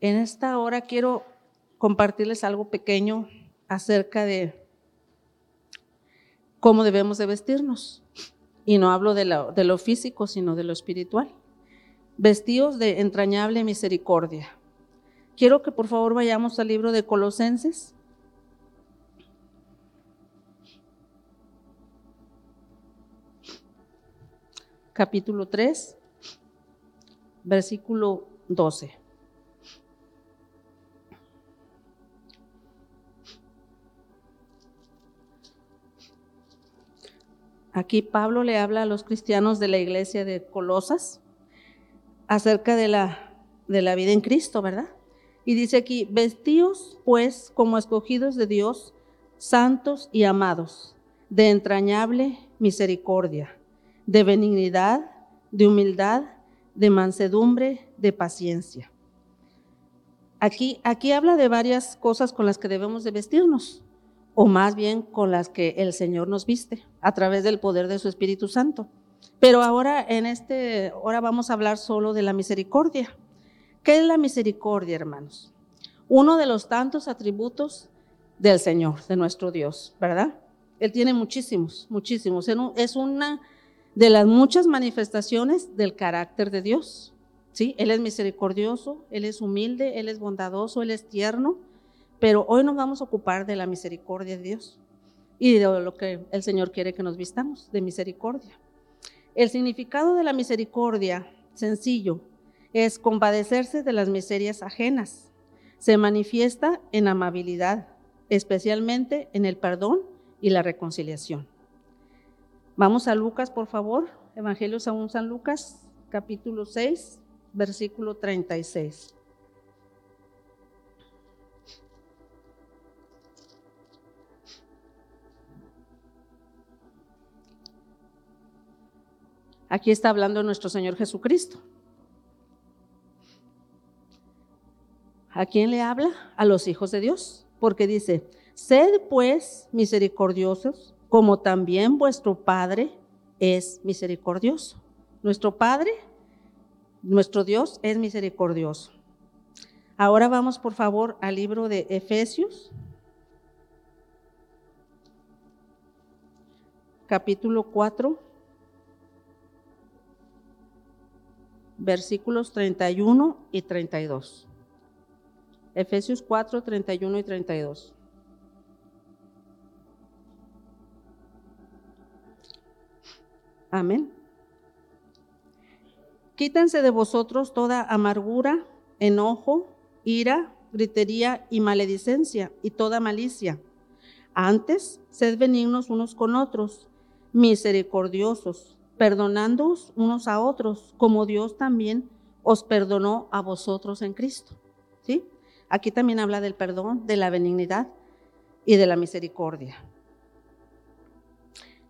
En esta hora quiero compartirles algo pequeño acerca de cómo debemos de vestirnos. Y no hablo de lo, de lo físico, sino de lo espiritual. Vestidos de entrañable misericordia. Quiero que por favor vayamos al libro de Colosenses. Capítulo 3, versículo 12. Aquí Pablo le habla a los cristianos de la iglesia de Colosas acerca de la, de la vida en Cristo, ¿verdad? Y dice aquí, vestíos pues como escogidos de Dios, santos y amados, de entrañable misericordia, de benignidad, de humildad, de mansedumbre, de paciencia. Aquí, aquí habla de varias cosas con las que debemos de vestirnos o más bien con las que el Señor nos viste a través del poder de su Espíritu Santo. Pero ahora en este ahora vamos a hablar solo de la misericordia. ¿Qué es la misericordia, hermanos? Uno de los tantos atributos del Señor, de nuestro Dios, ¿verdad? Él tiene muchísimos, muchísimos. Es una de las muchas manifestaciones del carácter de Dios. ¿Sí? Él es misericordioso, Él es humilde, Él es bondadoso, Él es tierno, pero hoy nos vamos a ocupar de la misericordia de Dios y de lo que el Señor quiere que nos vistamos, de misericordia. El significado de la misericordia, sencillo, es compadecerse de las miserias ajenas. Se manifiesta en amabilidad, especialmente en el perdón y la reconciliación. Vamos a Lucas, por favor. Evangelio según San Lucas, capítulo 6, versículo 36. Aquí está hablando nuestro Señor Jesucristo. ¿A quién le habla? A los hijos de Dios, porque dice, sed pues misericordiosos, como también vuestro Padre es misericordioso. Nuestro Padre, nuestro Dios es misericordioso. Ahora vamos por favor al libro de Efesios, capítulo 4. Versículos 31 y 32. Efesios 4, 31 y 32. Amén. Quítense de vosotros toda amargura, enojo, ira, gritería y maledicencia y toda malicia. Antes, sed benignos unos con otros, misericordiosos perdonándoos unos a otros, como Dios también os perdonó a vosotros en Cristo. ¿Sí? Aquí también habla del perdón, de la benignidad y de la misericordia.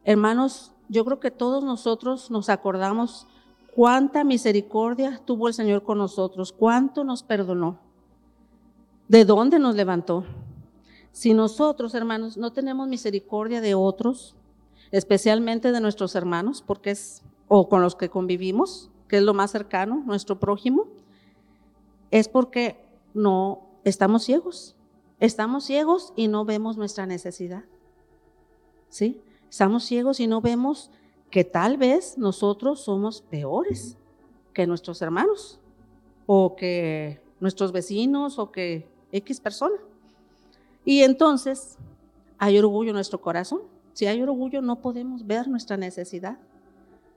Hermanos, yo creo que todos nosotros nos acordamos cuánta misericordia tuvo el Señor con nosotros, cuánto nos perdonó, de dónde nos levantó. Si nosotros, hermanos, no tenemos misericordia de otros, especialmente de nuestros hermanos, porque es, o con los que convivimos, que es lo más cercano, nuestro prójimo, es porque no estamos ciegos. Estamos ciegos y no vemos nuestra necesidad. ¿Sí? Estamos ciegos y no vemos que tal vez nosotros somos peores que nuestros hermanos o que nuestros vecinos o que X persona. Y entonces hay orgullo en nuestro corazón si hay orgullo, no podemos ver nuestra necesidad,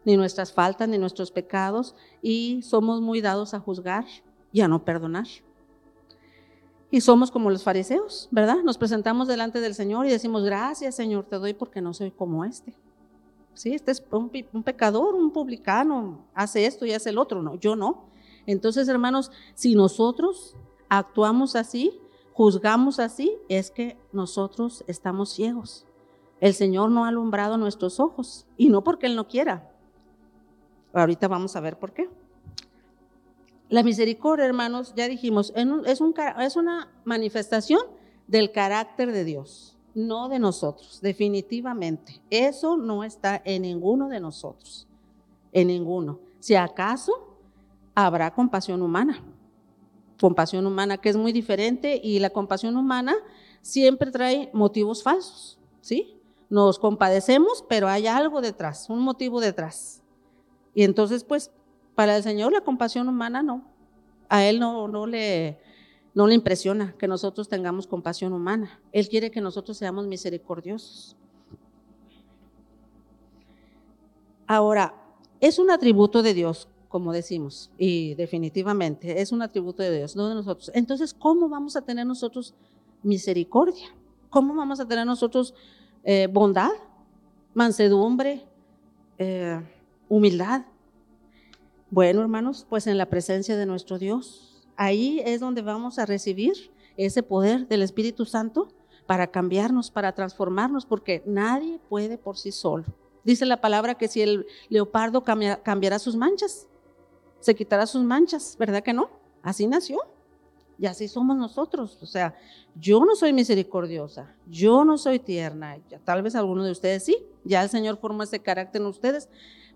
ni nuestras faltas, ni nuestros pecados, y somos muy dados a juzgar y a no perdonar. Y somos como los fariseos, ¿verdad? Nos presentamos delante del Señor y decimos, gracias Señor, te doy porque no soy como este. Sí, este es un, un pecador, un publicano, hace esto y hace el otro, no, yo no. Entonces, hermanos, si nosotros actuamos así, juzgamos así, es que nosotros estamos ciegos. El Señor no ha alumbrado nuestros ojos y no porque Él no quiera. Ahorita vamos a ver por qué. La misericordia, hermanos, ya dijimos, es, un, una manifestación del carácter de Dios, no de nosotros, definitivamente. Eso no está en ninguno de nosotros, en ninguno. Si acaso habrá compasión humana, compasión humana, que es muy diferente y la compasión humana siempre trae motivos falsos, ¿sí? Nos compadecemos, pero hay algo detrás, un motivo detrás. Y entonces, pues, para el Señor la compasión humana no. A Él no, no, le, no le impresiona que nosotros tengamos compasión humana. Él quiere que nosotros seamos misericordiosos. Ahora, es un atributo de Dios, como decimos, y definitivamente es un atributo de Dios, no de nosotros. Entonces, ¿cómo vamos a tener nosotros misericordia? ¿Cómo vamos a tener nosotros eh, bondad, mansedumbre, eh, humildad? Bueno, hermanos, pues en la presencia de nuestro Dios, ahí es donde vamos a recibir ese poder del Espíritu Santo para cambiarnos, para transformarnos, porque nadie puede por sí solo. Dice la palabra que si el leopardo cambiará sus manchas, se quitará sus manchas, ¿verdad que no? Así nació. Y así somos nosotros. O sea, yo no soy misericordiosa, yo no soy tierna. Tal vez algunos de ustedes sí, ya el Señor formó ese carácter en ustedes,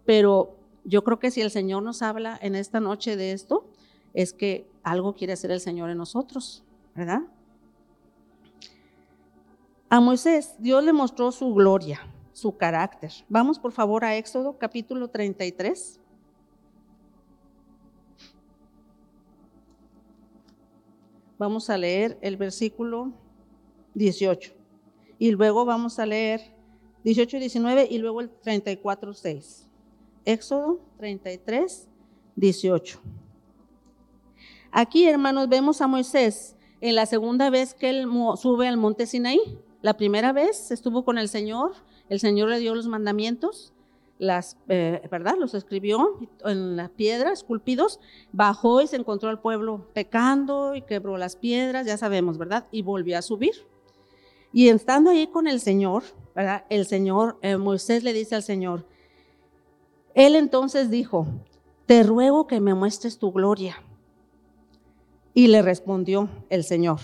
pero yo creo que si el Señor nos habla en esta noche de esto, es que algo quiere hacer el Señor en nosotros, ¿verdad? A Moisés Dios le mostró su gloria, su carácter. Vamos por favor a Éxodo capítulo 33. Vamos a leer el versículo 18 y luego vamos a leer 18 y 19 y luego el 34, 6. Éxodo 33, 18. Aquí, hermanos, vemos a Moisés en la segunda vez que él sube al monte Sinaí. La primera vez estuvo con el Señor, el Señor le dio los mandamientos, las, eh, ¿verdad? Los escribió en las piedras, esculpidos, bajó y se encontró al pueblo pecando y quebró las piedras, ya sabemos, ¿verdad? Y volvió a subir. Y estando ahí con el Señor, ¿verdad? El Señor, eh, Moisés le dice al Señor, él entonces dijo, te ruego que me muestres tu gloria. Y le respondió el Señor,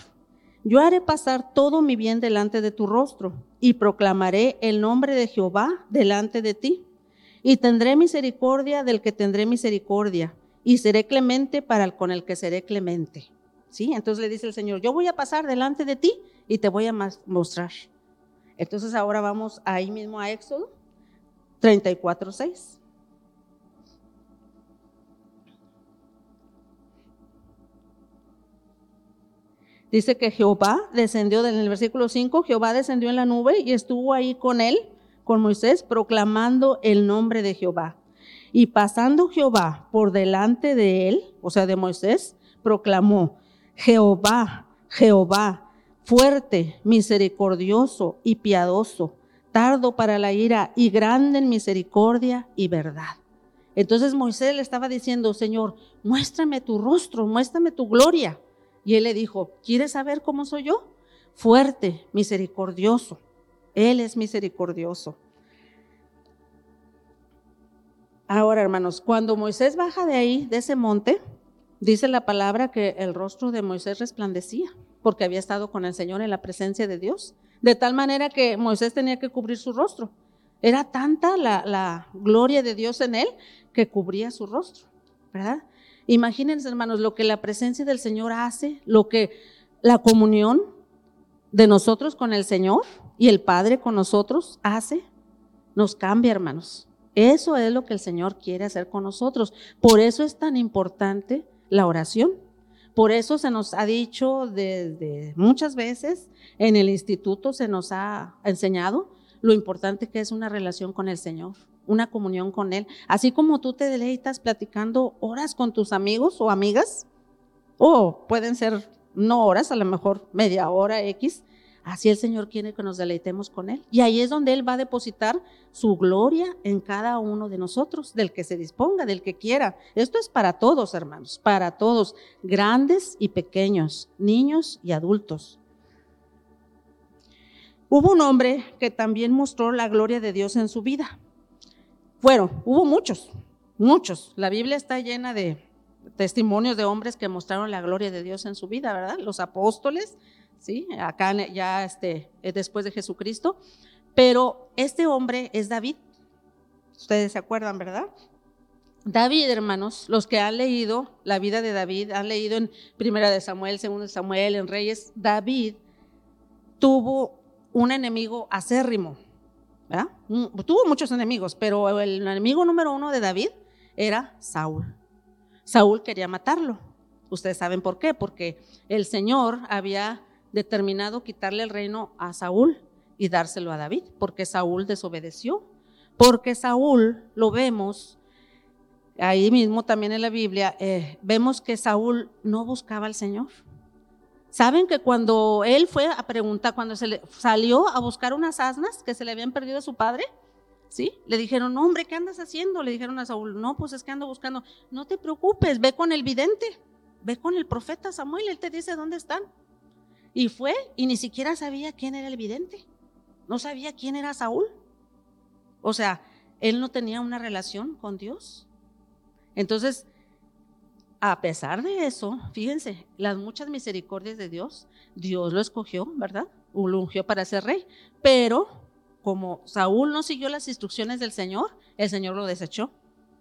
yo haré pasar todo mi bien delante de tu rostro y proclamaré el nombre de Jehová delante de ti. Y tendré misericordia del que tendré misericordia y seré clemente para el con el que seré clemente. ¿Sí? Entonces le dice el Señor, yo voy a pasar delante de ti y te voy a mostrar. Entonces ahora vamos ahí mismo a Éxodo 34, 6. Dice que Jehová descendió, en el versículo 5, Jehová descendió en la nube y estuvo ahí con él, con Moisés, proclamando el nombre de Jehová. Y pasando Jehová por delante de él, o sea, de Moisés, proclamó, Jehová, Jehová, fuerte, misericordioso y piadoso, tardo para la ira y grande en misericordia y verdad. Entonces Moisés le estaba diciendo, Señor, muéstrame tu rostro, muéstrame tu gloria. Y él le dijo, ¿quieres saber cómo soy yo? Fuerte, misericordioso. Él es misericordioso. Ahora, hermanos, cuando Moisés baja de ahí, de ese monte, dice la palabra que el rostro de Moisés resplandecía, porque había estado con el Señor en la presencia de Dios, de tal manera que Moisés tenía que cubrir su rostro. Era tanta la, gloria de Dios en él que cubría su rostro, ¿verdad? Imagínense, hermanos, lo que la presencia del Señor hace, lo que la comunión de nosotros con el Señor y el Padre con nosotros hace, nos cambia, hermanos. Eso es lo que el Señor quiere hacer con nosotros. Por eso es tan importante la oración. Por eso se nos ha dicho desde muchas veces, en el instituto se nos ha enseñado lo importante que es una relación con el Señor una comunión con Él. Así como tú te deleitas platicando horas con tus amigos o amigas, o pueden ser no horas, a lo mejor media hora X, así el Señor quiere que nos deleitemos con Él. Y ahí es donde Él va a depositar su gloria en cada uno de nosotros, del que se disponga, del que quiera. Esto es para todos, hermanos, para todos, grandes y pequeños, niños y adultos. Hubo un hombre que también mostró la gloria de Dios en su vida. Bueno, hubo muchos, muchos. La Biblia está llena de testimonios de hombres que mostraron la gloria de Dios en su vida, ¿verdad? Los apóstoles, ¿sí? Acá ya este, eh, después de Jesucristo. Pero este hombre es David. Ustedes se acuerdan, ¿verdad? David, hermanos, los que han leído la vida de David, han leído en Primera de Samuel, Segunda de Samuel, en Reyes, David tuvo un enemigo acérrimo, ¿verdad? Tuvo muchos enemigos, pero el enemigo número uno de David era Saúl. Saúl quería matarlo. Ustedes saben por qué, porque el Señor había determinado quitarle el reino a Saúl y dárselo a David, porque Saúl desobedeció. Porque Saúl, lo vemos, ahí mismo también en la Biblia, eh, vemos que Saúl no buscaba al Señor. Saben que cuando él fue a preguntar, cuando se le salió a buscar unas asnas que se le habían perdido a su padre, ¿sí? Le dijeron, hombre, ¿qué andas haciendo? Le dijeron a Saúl, no, pues es que ando buscando. No te preocupes, ve con el vidente, ve con el profeta Samuel, él te dice dónde están. Y fue y ni siquiera sabía quién era el vidente, no sabía quién era Saúl. O sea, él no tenía una relación con Dios. Entonces, a pesar de eso, fíjense, las muchas misericordias de Dios, Dios lo escogió, ¿verdad? Lo ungió para ser rey, pero como Saúl no siguió las instrucciones del Señor, el Señor lo desechó.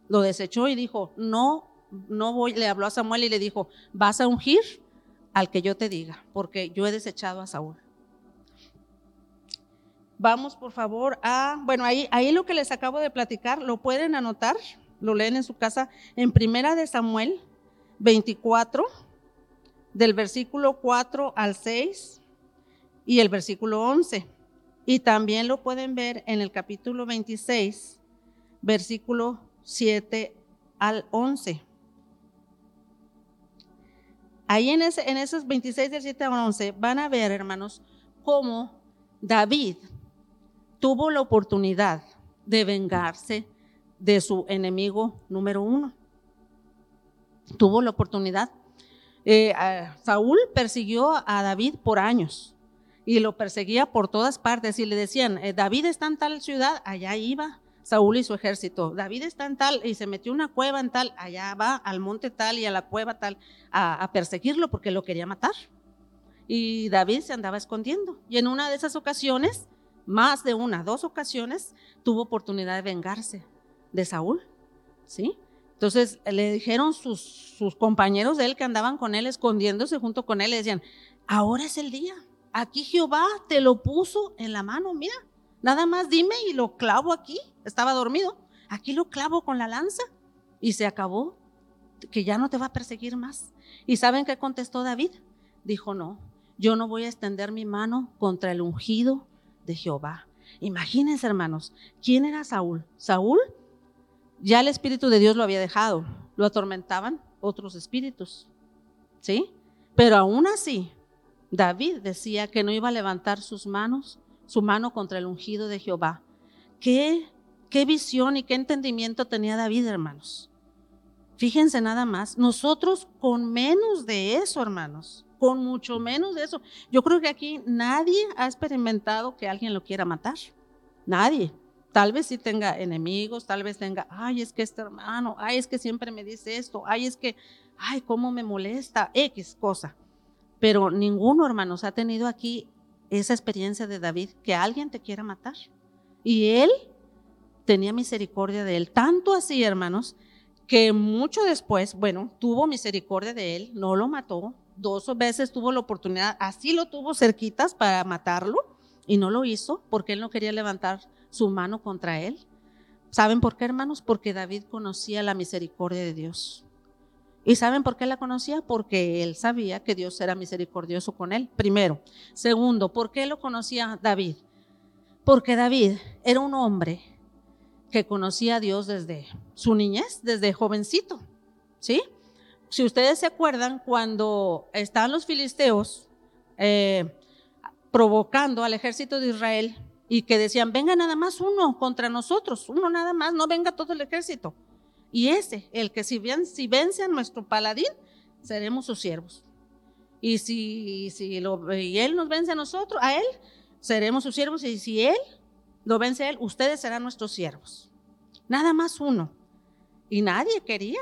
Lo desechó y dijo, no, no voy, le habló a Samuel y le dijo, vas a ungir al que yo te diga, porque yo he desechado a Saúl. Vamos por favor a, bueno, ahí, ahí lo que les acabo de platicar, lo pueden anotar, lo leen en su casa, en Primera de Samuel 24, del versículo 4 al 6 y el versículo 11. Y también lo pueden ver en el capítulo 26, versículo 7 al 11. Ahí en, ese, esos 26 del 7 al 11 van a ver, hermanos, cómo David tuvo la oportunidad de vengarse de su enemigo número uno tuvo la oportunidad. Eh, Saúl persiguió a David por años y lo perseguía por todas partes y le decían, eh, David está en tal ciudad, allá iba Saúl y su ejército. David está en tal y se metió una cueva en tal, allá va al monte tal y a la cueva tal a, perseguirlo porque lo quería matar. Y David se andaba escondiendo. Y en una de esas ocasiones, más de una, dos ocasiones, tuvo oportunidad de vengarse de Saúl. ¿Sí? Entonces le dijeron sus, sus compañeros de él que andaban con él, escondiéndose junto con él, le decían, ahora es el día, aquí Jehová te lo puso en la mano, mira, nada más dime y lo clavo aquí, estaba dormido, aquí lo clavo con la lanza y se acabó, que ya no te va a perseguir más. ¿Y saben qué contestó David? Dijo, no, yo no voy a extender mi mano contra el ungido de Jehová. Imagínense, hermanos, ¿quién era Saúl? Saúl ya el Espíritu de Dios lo había dejado, lo atormentaban otros espíritus, ¿sí? Pero aún así, David decía que no iba a levantar sus manos, su mano contra el ungido de Jehová. ¿Qué, qué visión y qué entendimiento tenía David, hermanos? Fíjense nada más, nosotros con menos de eso, hermanos, con mucho menos de eso. Yo creo que aquí nadie ha experimentado que alguien lo quiera matar. Nadie. Tal vez sí tenga enemigos, tal vez tenga, ay, es que este hermano, ay, es que siempre me dice esto, ay, es que, ay, cómo me molesta, X cosa. Pero ninguno, hermanos, ha tenido aquí esa experiencia de David, que alguien te quiera matar. Y él tenía misericordia de él, tanto así, hermanos, que mucho después, bueno, tuvo misericordia de él, no lo mató, dos veces tuvo la oportunidad, así lo tuvo cerquitas para matarlo y no lo hizo porque él no quería levantar su mano contra él. ¿Saben por qué, hermanos? Porque David conocía la misericordia de Dios. ¿Y saben por qué la conocía? Porque él sabía que Dios era misericordioso con él, primero. Segundo, ¿por qué lo conocía David? Porque David era un hombre que conocía a Dios desde su niñez, desde jovencito. ¿Sí? Si ustedes se acuerdan, cuando estaban los filisteos eh, provocando al ejército de Israel, y que decían, venga nada más uno contra nosotros, uno nada más, no venga todo el ejército. Y ese, el que si, bien, vence a nuestro paladín, seremos sus siervos. Y si, él nos vence a nosotros, a él, seremos sus siervos. Y si él lo vence a él, ustedes serán nuestros siervos. Nada más uno. Y nadie quería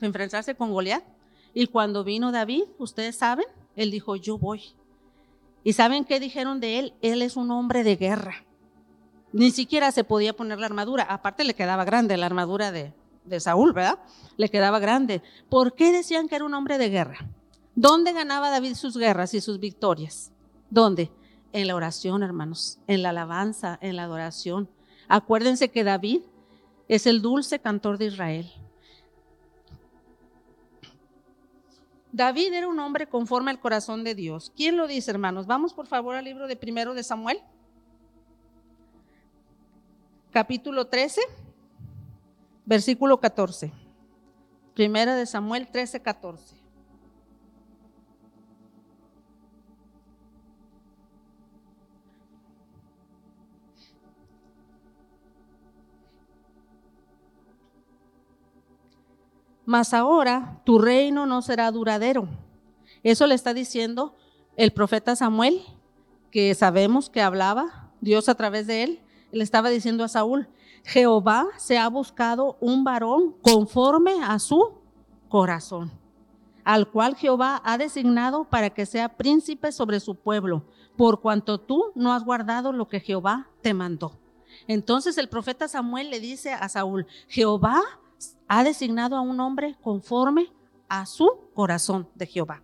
enfrentarse con Goliat. Y cuando vino David, ustedes saben, él dijo, yo voy. ¿Y saben qué dijeron de él? Él es un hombre de guerra. Ni siquiera se podía poner la armadura. Aparte le quedaba grande la armadura de, de Saúl, ¿verdad? Le quedaba grande. ¿Por qué decían que era un hombre de guerra? ¿Dónde ganaba David sus guerras y sus victorias? ¿Dónde? En la oración, hermanos, en la alabanza, en la adoración. Acuérdense que David es el dulce cantor de Israel. David era un hombre conforme al corazón de Dios. ¿Quién lo dice, hermanos? Vamos por favor al libro de primero de Samuel. Capítulo 13, versículo 14. Primera de Samuel 13, 14. Mas ahora tu reino no será duradero. Eso le está diciendo el profeta Samuel, que sabemos que hablaba Dios a través de él. Le estaba diciendo a Saúl, Jehová se ha buscado un varón conforme a su corazón, al cual Jehová ha designado para que sea príncipe sobre su pueblo, por cuanto tú no has guardado lo que Jehová te mandó. Entonces el profeta Samuel le dice a Saúl, Jehová ha designado a un hombre conforme a su corazón de Jehová.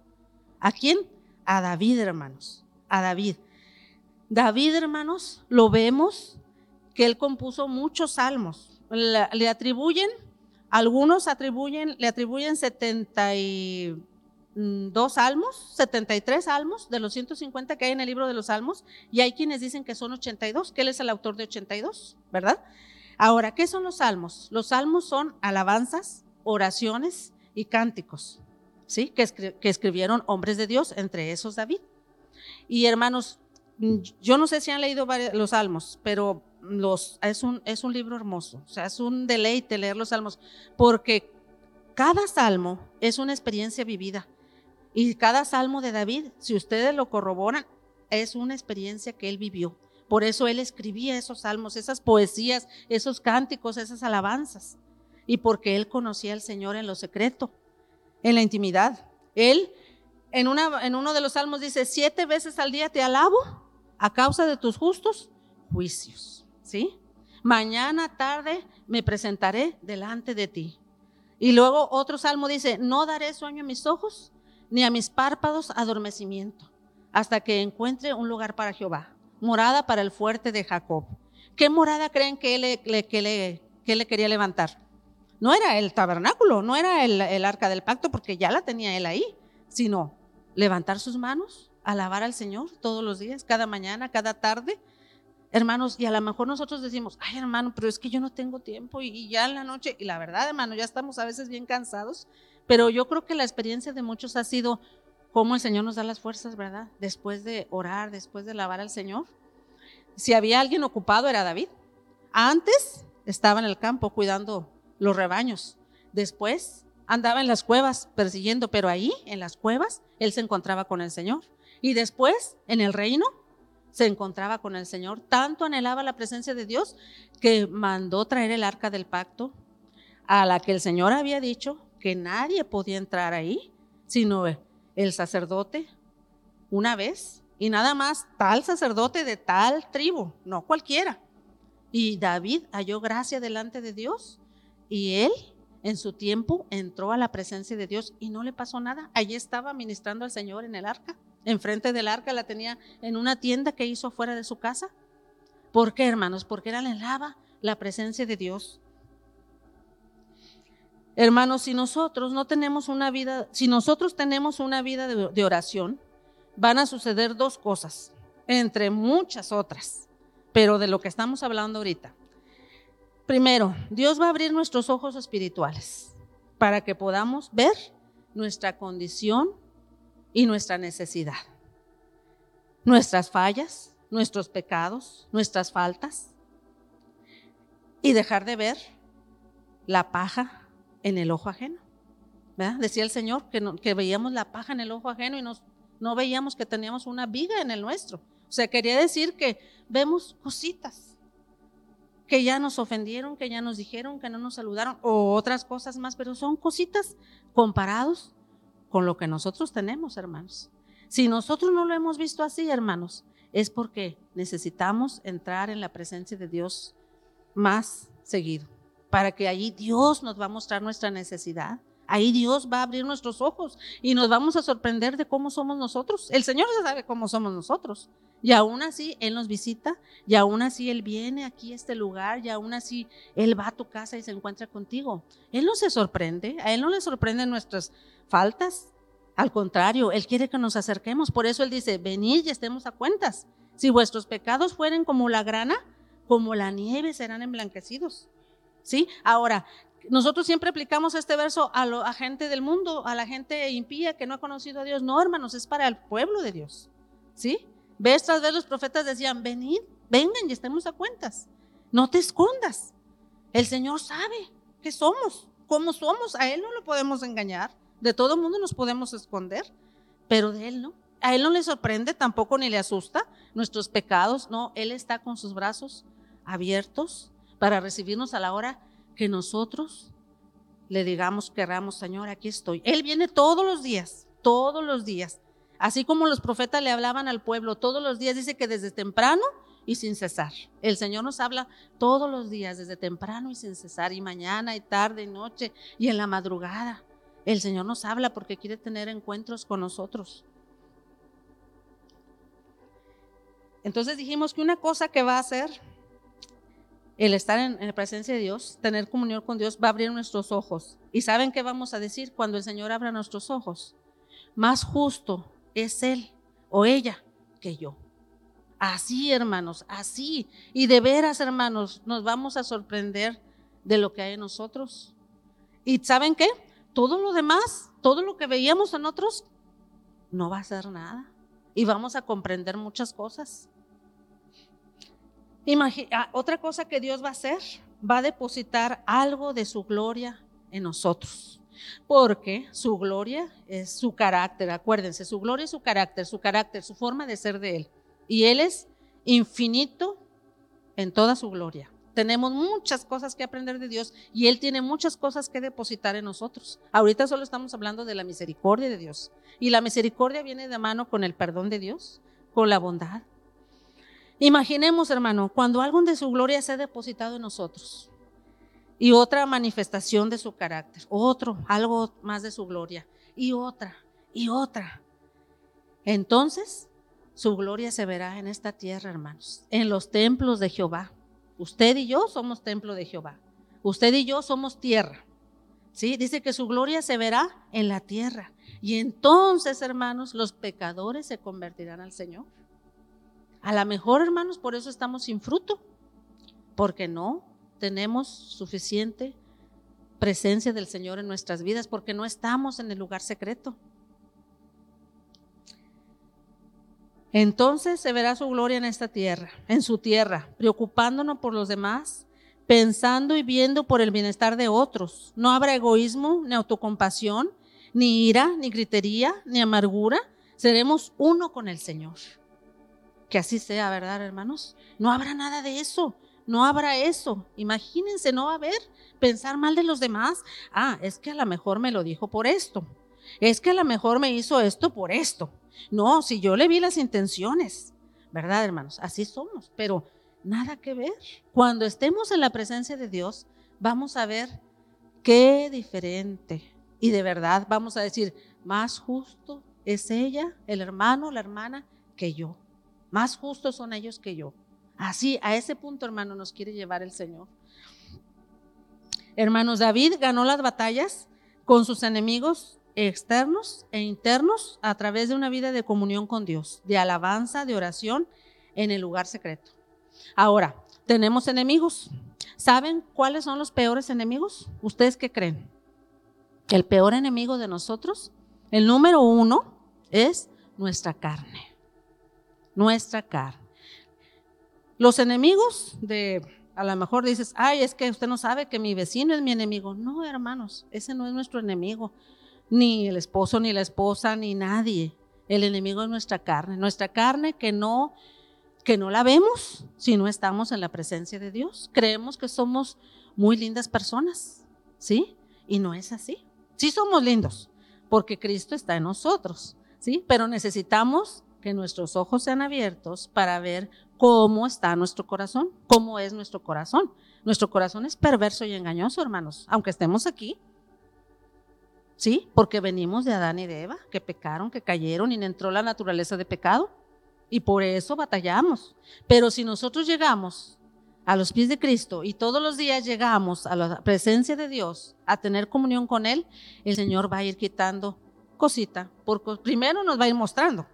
¿A quién? A David, hermanos. A David. David, hermanos, lo vemos que él compuso muchos salmos. Le, atribuyen, algunos atribuyen, le atribuyen 72 salmos, 73 salmos de los 150 que hay en el libro de los salmos, y hay quienes dicen que son 82, que él es el autor de 82, ¿verdad? Ahora, ¿qué son los salmos? Los salmos son alabanzas, oraciones y cánticos, ¿sí? Que, escribieron hombres de Dios, entre esos David. Y hermanos, yo no sé si han leído los salmos, pero los, es, un, es un libro hermoso, o sea, es un deleite leer los salmos, porque cada salmo es una experiencia vivida. Y cada salmo de David, si ustedes lo corroboran, es una experiencia que él vivió. Por eso él escribía esos salmos, esas poesías, esos cánticos, esas alabanzas. Y porque él conocía al Señor en lo secreto, en la intimidad. Él en, uno de los salmos dice, siete veces al día te alabo a causa de tus justos juicios. ¿Sí? Mañana tarde me presentaré delante de ti. Y luego otro salmo dice, no daré sueño a mis ojos, ni a mis párpados adormecimiento, hasta que encuentre un lugar para Jehová morada para el fuerte de Jacob. ¿Qué morada creen que él le, que le, le quería levantar? No era el tabernáculo, no era el, el arca del pacto, porque ya la tenía él ahí, sino levantar sus manos, alabar al Señor todos los días, cada mañana, cada tarde. Hermanos, y a lo mejor nosotros decimos, ay hermano, pero es que yo no tengo tiempo y, ya en la noche, y la verdad hermano, ya estamos a veces bien cansados, pero yo creo que la experiencia de muchos ha sido, cómo el Señor nos da las fuerzas, ¿verdad? Después de orar, después de alabar al Señor. Si había alguien ocupado era David. Antes estaba en el campo cuidando los rebaños. Después andaba en las cuevas persiguiendo, pero ahí, en las cuevas, él se encontraba con el Señor. Y después, en el reino, se encontraba con el Señor. Tanto anhelaba la presencia de Dios que mandó traer el arca del pacto, a la que el Señor había dicho que nadie podía entrar ahí, sino el sacerdote una vez y nada más tal sacerdote de tal tribu, no cualquiera. Y David halló gracia delante de Dios y él en su tiempo entró a la presencia de Dios y no le pasó nada. Allí estaba ministrando al Señor en el arca. Enfrente del arca la tenía en una tienda que hizo fuera de su casa. ¿Por qué, hermanos? Porque era lava la presencia de Dios. Hermanos, si nosotros no tenemos una vida, si nosotros tenemos una vida de, oración, van a suceder dos cosas, entre muchas otras, pero de lo que estamos hablando ahorita. Primero, Dios va a abrir nuestros ojos espirituales para que podamos ver nuestra condición y nuestra necesidad, nuestras fallas, nuestros pecados, nuestras faltas, y dejar de ver la paja en el ojo ajeno. Decía el Señor que, que veíamos la paja en el ojo ajeno y nos, no veíamos que teníamos una viga en el nuestro. O sea, quería decir que vemos cositas que ya nos ofendieron, que ya nos dijeron, que no nos saludaron, o otras cosas más, pero son cositas comparados con lo que nosotros tenemos, hermanos. Si nosotros no lo hemos visto así, hermanos, es porque necesitamos entrar en la presencia de Dios más seguido para que allí Dios nos va a mostrar nuestra necesidad. Ahí Dios va a abrir nuestros ojos y nos vamos a sorprender de cómo somos nosotros. El Señor ya sabe cómo somos nosotros. Y aún así Él nos visita, y aún así Él viene aquí a este lugar, y aún así Él va a tu casa y se encuentra contigo. Él no se sorprende, a Él no le sorprenden nuestras faltas. Al contrario, Él quiere que nos acerquemos. Por eso Él dice, venid y estemos a cuentas. Si vuestros pecados fueren como la grana, como la nieve serán emblanquecidos. ¿Sí? Ahora, nosotros siempre aplicamos este verso a, la gente del mundo, a la gente impía que no ha conocido a Dios. No, hermanos, es para el pueblo de Dios. ¿Sí? Ves tras vez los profetas decían, venid, vengan y estemos a cuentas. No te escondas. El Señor sabe que somos, cómo somos. A Él no lo podemos engañar. De todo mundo nos podemos esconder, pero de Él no. A Él no le sorprende, tampoco ni le asusta nuestros pecados. No, Él está con sus brazos abiertos para recibirnos a la hora que nosotros le digamos, querramos, Señor, aquí estoy. Él viene todos los días, todos los días. Así como los profetas le hablaban al pueblo todos los días, dice que desde temprano y sin cesar. El Señor nos habla todos los días, desde temprano y sin cesar, y mañana y tarde y noche y en la madrugada. El Señor nos habla porque quiere tener encuentros con nosotros. Entonces dijimos que una cosa que va a hacer el estar en, la presencia de Dios, tener comunión con Dios, va a abrir nuestros ojos. ¿Y saben qué vamos a decir cuando el Señor abra nuestros ojos? Más justo es Él o ella que yo. Así, hermanos, así. Y de veras, hermanos, nos vamos a sorprender de lo que hay en nosotros. ¿Y saben qué? Todo lo demás, todo lo que veíamos en otros, no va a ser nada. Y vamos a comprender muchas cosas. Ah, otra cosa que Dios va a hacer, va a depositar algo de su gloria en nosotros. Porque su gloria es su carácter, acuérdense, su gloria es su carácter, su carácter, su forma de ser de Él. Y Él es infinito en toda su gloria. Tenemos muchas cosas que aprender de Dios y Él tiene muchas cosas que depositar en nosotros. Ahorita solo estamos hablando de la misericordia de Dios. Y la misericordia viene de mano con el perdón de Dios, con la bondad, Imaginemos, hermano, cuando algo de su gloria se ha depositado en nosotros y otra manifestación de su carácter, otro, algo más de su gloria y otra y otra. Entonces, su gloria se verá en esta tierra, hermanos, en los templos de Jehová. Usted y yo somos templo de Jehová. Usted y yo somos tierra. ¿Sí? Dice que su gloria se verá en la tierra. Y entonces, hermanos, los pecadores se convertirán al Señor. A lo mejor, hermanos, por eso estamos sin fruto, porque no tenemos suficiente presencia del Señor en nuestras vidas, porque no estamos en el lugar secreto. Entonces se verá su gloria en esta tierra, en su tierra, preocupándonos por los demás, pensando y viendo por el bienestar de otros. No habrá egoísmo, ni autocompasión, ni ira, ni gritería, ni amargura. Seremos uno con el Señor. Que así sea, ¿verdad, hermanos? No habrá nada de eso. No habrá eso. Imagínense, no va a haber pensar mal de los demás. Ah, es que a lo mejor me lo dijo por esto. Es que a lo mejor me hizo esto por esto. No, si yo le vi las intenciones, ¿verdad, hermanos? Así somos, pero nada que ver. Cuando estemos en la presencia de Dios, vamos a ver qué diferente. Y de verdad vamos a decir, más justo es ella, el hermano, la hermana, que yo. Más justos son ellos que yo. Así, a ese punto, hermano, nos quiere llevar el Señor. Hermanos, David ganó las batallas con sus enemigos externos e internos a través de una vida de comunión con Dios, de alabanza, de oración en el lugar secreto. Ahora, tenemos enemigos. ¿Saben cuáles son los peores enemigos? ¿Ustedes qué creen? El peor enemigo de nosotros, el número uno, es nuestra carne nuestra carne. Los enemigos de, a lo mejor dices, ay, es que usted no sabe que mi vecino es mi enemigo. No, hermanos, ese no es nuestro enemigo. Ni el esposo, ni la esposa, ni nadie. El enemigo es nuestra carne. Nuestra carne que no, que no la vemos si no estamos en la presencia de Dios. Creemos que somos muy lindas personas, ¿sí? Y no es así. Sí somos lindos, porque Cristo está en nosotros, ¿sí? Pero necesitamos que nuestros ojos sean abiertos para ver cómo está nuestro corazón, cómo es nuestro corazón. Nuestro corazón es perverso y engañoso, hermanos, aunque estemos aquí. ¿Sí? Porque venimos de Adán y de Eva, que pecaron, que cayeron y entró la naturaleza de pecado. Y por eso batallamos. Pero si nosotros llegamos a los pies de Cristo y todos los días llegamos a la presencia de Dios, a tener comunión con Él, el Señor va a ir quitando cosita. Porque primero nos va a ir mostrando.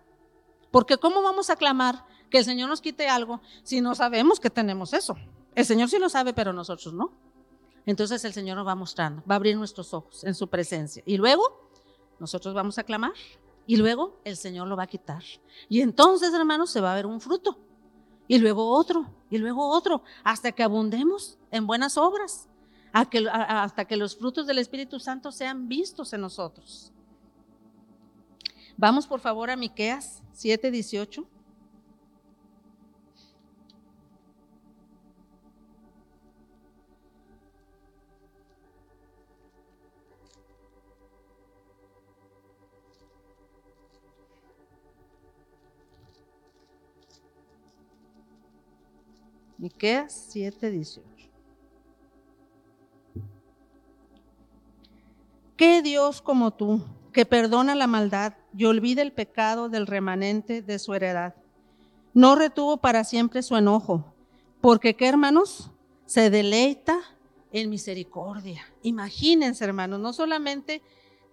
Porque ¿cómo vamos a clamar que el Señor nos quite algo si no sabemos que tenemos eso? El Señor sí lo sabe, pero nosotros no. Entonces el Señor nos va mostrando, va a abrir nuestros ojos en su presencia. Y luego nosotros vamos a clamar y luego el Señor lo va a quitar. Y entonces, hermanos, se va a ver un fruto. Y luego otro, y luego otro, hasta que abundemos en buenas obras, hasta que los frutos del Espíritu Santo sean vistos en nosotros. Vamos por favor a Miqueas 7:18. Miqueas 7:18. ¿Qué Dios como tú, que perdona la maldad y olvida el pecado del remanente de su heredad? No retuvo para siempre su enojo, porque qué hermanos, se deleita en misericordia. Imagínense, hermanos, no solamente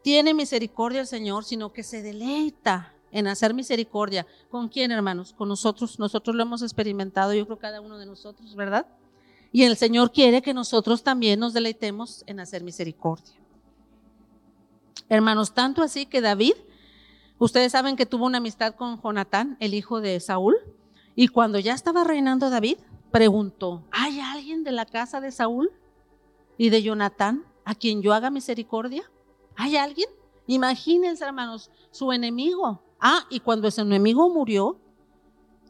tiene misericordia el Señor, sino que se deleita en hacer misericordia. ¿Con quién, hermanos? Con nosotros. Nosotros lo hemos experimentado, yo creo cada uno de nosotros, ¿verdad? Y el Señor quiere que nosotros también nos deleitemos en hacer misericordia. Hermanos, tanto así que David, ustedes saben que tuvo una amistad con Jonatán, el hijo de Saúl, y cuando ya estaba reinando David, preguntó, ¿hay alguien de la casa de Saúl y de Jonatán a quien yo haga misericordia? ¿Hay alguien? Imagínense, hermanos, su enemigo, Ah, y cuando ese enemigo murió,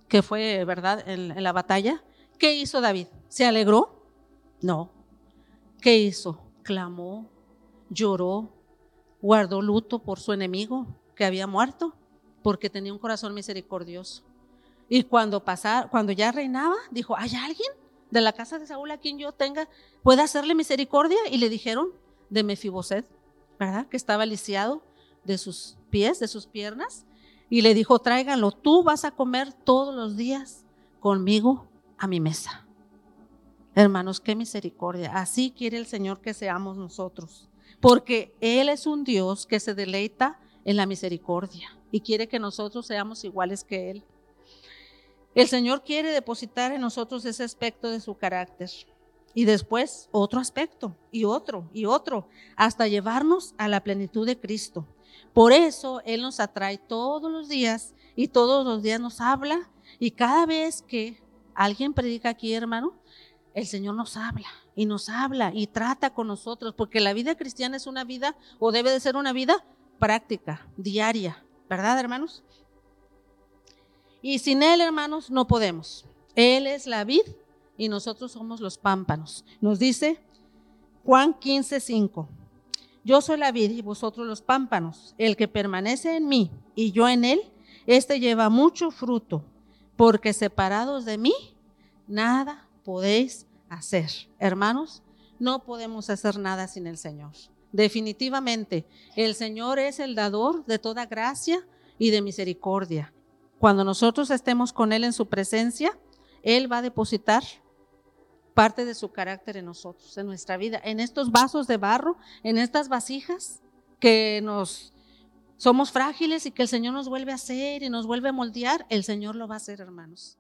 que fue, ¿verdad?, en, la batalla, ¿qué hizo David? ¿Se alegró? No. ¿Qué hizo? Clamó, lloró, guardó luto por su enemigo que había muerto, porque tenía un corazón misericordioso. Y cuando pasaba, cuando ya reinaba, dijo, ¿hay alguien de la casa de Saúl a quien yo tenga, pueda hacerle misericordia? Y le dijeron de Mefiboset, ¿verdad? Que estaba lisiado de sus pies, de sus piernas, y le dijo, tráiganlo, tú vas a comer todos los días conmigo a mi mesa. Hermanos, qué misericordia. Así quiere el Señor que seamos nosotros, porque Él es un Dios que se deleita en la misericordia y quiere que nosotros seamos iguales que Él. El Señor quiere depositar en nosotros ese aspecto de su carácter y después otro aspecto y otro y otro, hasta llevarnos a la plenitud de Cristo. Por eso Él nos atrae todos los días y todos los días nos habla. Y cada vez que alguien predica aquí, hermano, el Señor nos habla y nos habla y trata con nosotros, porque la vida cristiana es una vida o debe de ser una vida práctica, diaria, ¿verdad, hermanos? Y sin Él, hermanos, no podemos. Él es la vid y nosotros somos los pámpanos. Nos dice Juan 15, 5. Yo soy la vid y vosotros los pámpanos. El que permanece en mí y yo en él, éste lleva mucho fruto, porque separados de mí, nada podéis hacer. Hermanos, no podemos hacer nada sin el Señor. Definitivamente, el Señor es el dador de toda gracia y de misericordia. Cuando nosotros estemos con Él en su presencia, Él va a depositar parte de su carácter en nosotros, en nuestra vida, en estos vasos de barro, en estas vasijas que nos somos frágiles y que el Señor nos vuelve a hacer y nos vuelve a moldear, el Señor lo va a hacer, hermanos.